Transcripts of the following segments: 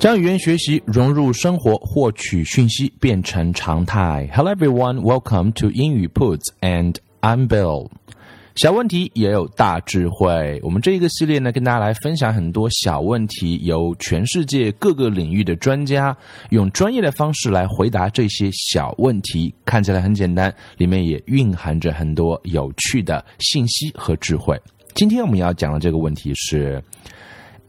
将语言学习融入生活，获取讯息变成常态。Hello everyone, welcome to 英语 Puts and I'm Bill。小问题也有大智慧。我们这一个系列呢，跟大家来分享很多小问题，由全世界各个领域的专家用专业的方式来回答这些小问题。看起来很简单，里面也蕴含着很多有趣的信息和智慧。今天我们要讲的这个问题是。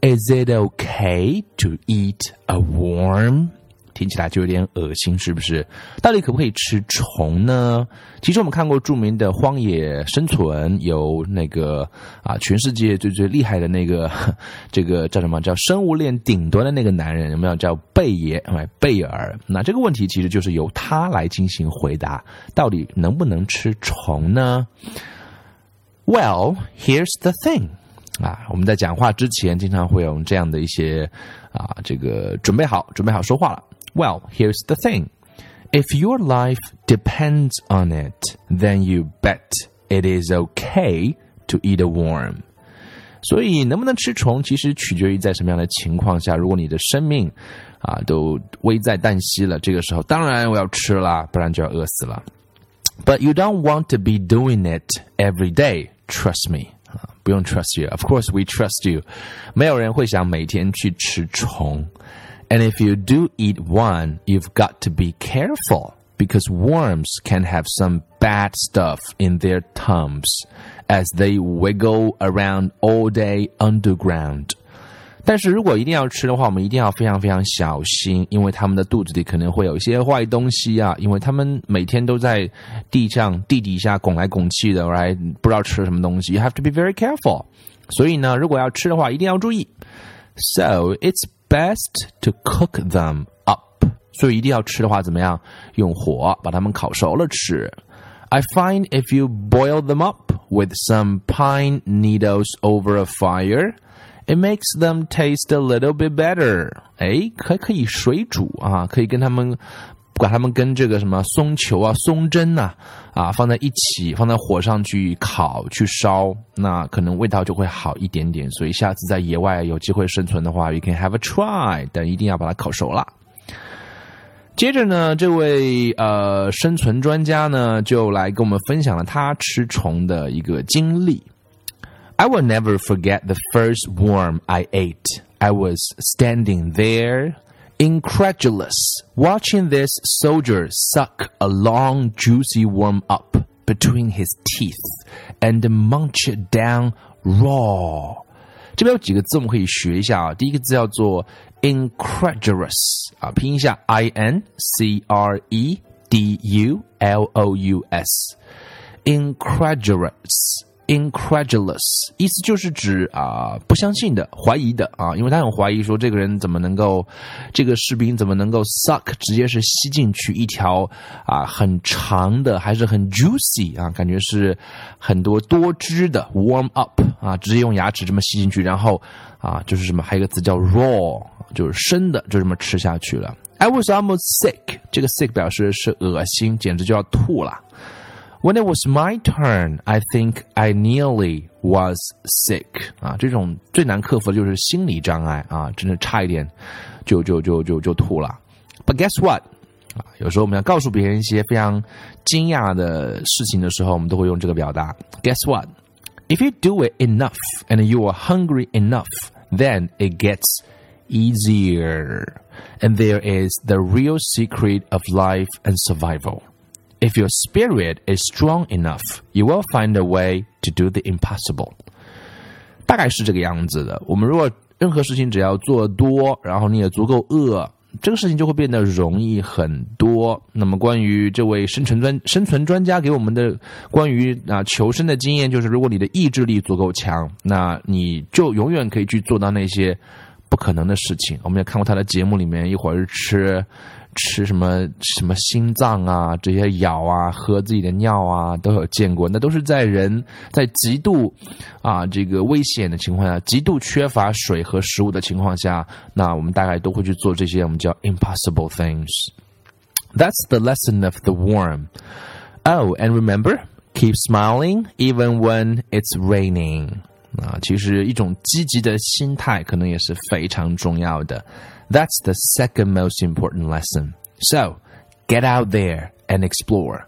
Is it okay to eat a worm？听起来就有点恶心，是不是？到底可不可以吃虫呢？其实我们看过著名的《荒野生存》，有那个啊，全世界最最厉害的那个，这个叫什么？叫生物链顶端的那个男人，有没有叫贝爷？哎，贝尔。那这个问题其实就是由他来进行回答，到底能不能吃虫呢？Well, here's the thing. 啊，我们在讲话之前经常会用这样的一些啊，这个准备好，准备好说话了。Well, here's the thing. If your life depends on it, then you bet it is okay to eat a worm. 所以能不能吃虫，其实取决于在什么样的情况下。如果你的生命啊都危在旦夕了，这个时候当然我要吃啦，不然就要饿死了。But you don't want to be doing it every day. Trust me. 不用 trust you. Of course, we trust you. 没有人会想每天去吃虫。And if you do eat one, you've got to be careful because worms can have some bad stuff in their tongues as they wiggle around all day underground. 但是如果一定要吃的话，我们一定要非常非常小心，因为他们的肚子里可能会有一些坏东西啊，因为他们每天都在地上、地底下拱来拱去的，right？不知道吃什么东西，you have to be very careful。所以呢，如果要吃的话，一定要注意。So it's best to cook them up。所以一定要吃的话，怎么样？用火把它们烤熟了吃。I find if you boil them up with some pine needles over a fire。It makes them taste a little bit better。哎，可可以水煮啊，可以跟他们把它们跟这个什么松球啊、松针呐啊放在一起，放在火上去烤去烧，那可能味道就会好一点点。所以下次在野外有机会生存的话，you can have a try，但一定要把它烤熟了。接着呢，这位呃生存专家呢就来跟我们分享了他吃虫的一个经历。I will never forget the first worm I ate. I was standing there, incredulous, watching this soldier suck a long, juicy worm up between his teeth and munch it down raw. 这边有几个字我们可以学一下啊。第一个字叫做 incredulous 啊，拼一下 i n c r e d u l o u s，incredulous。 Incredulous 意思就是指啊不相信的、怀疑的啊，因为他很怀疑说这个人怎么能够，这个士兵怎么能够 suck 直接是吸进去一条啊很长的，还是很 juicy 啊，感觉是很多多汁的 warm up 啊，直接用牙齿这么吸进去，然后啊就是什么，还有一个词叫 raw，就是生的，就这么吃下去了。I was almost sick，这个 sick 表示是恶心，简直就要吐了。When it was my turn, I think I nearly was sick 啊，这种最难克服的就是心理障碍啊，真的差一点就就就就就吐了。But guess what？啊，有时候我们要告诉别人一些非常惊讶的事情的时候，我们都会用这个表达。Guess what？If you do it enough and you are hungry enough, then it gets easier. And there is the real secret of life and survival. If your spirit is strong enough, you will find a way to do the impossible。大概是这个样子的。我们如果任何事情只要做多，然后你也足够饿，这个事情就会变得容易很多。那么，关于这位生存专生存专家给我们的关于啊求生的经验，就是如果你的意志力足够强，那你就永远可以去做到那些不可能的事情。我们也看过他的节目里面，一会儿吃吃什么什么心脏啊，这些咬啊，喝自己的尿啊，都有见过。那都是在人在极度啊这个危险的情况下，极度缺乏水和食物的情况下，那我们大概都会去做这些我们叫 impossible things。That's the lesson of the worm. Oh, and remember, keep smiling even when it's raining. 啊，其实一种积极的心态可能也是非常重要的。That's the second most important lesson. So, get out there and explore.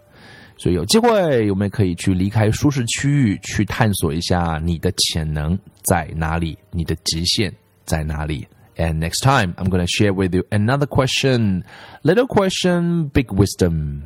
所以有机会，我们可以去离开舒适区域，去探索一下你的潜能在哪里，你的极限在哪里。And next time, I'm going to share with you another question. Little question, big wisdom.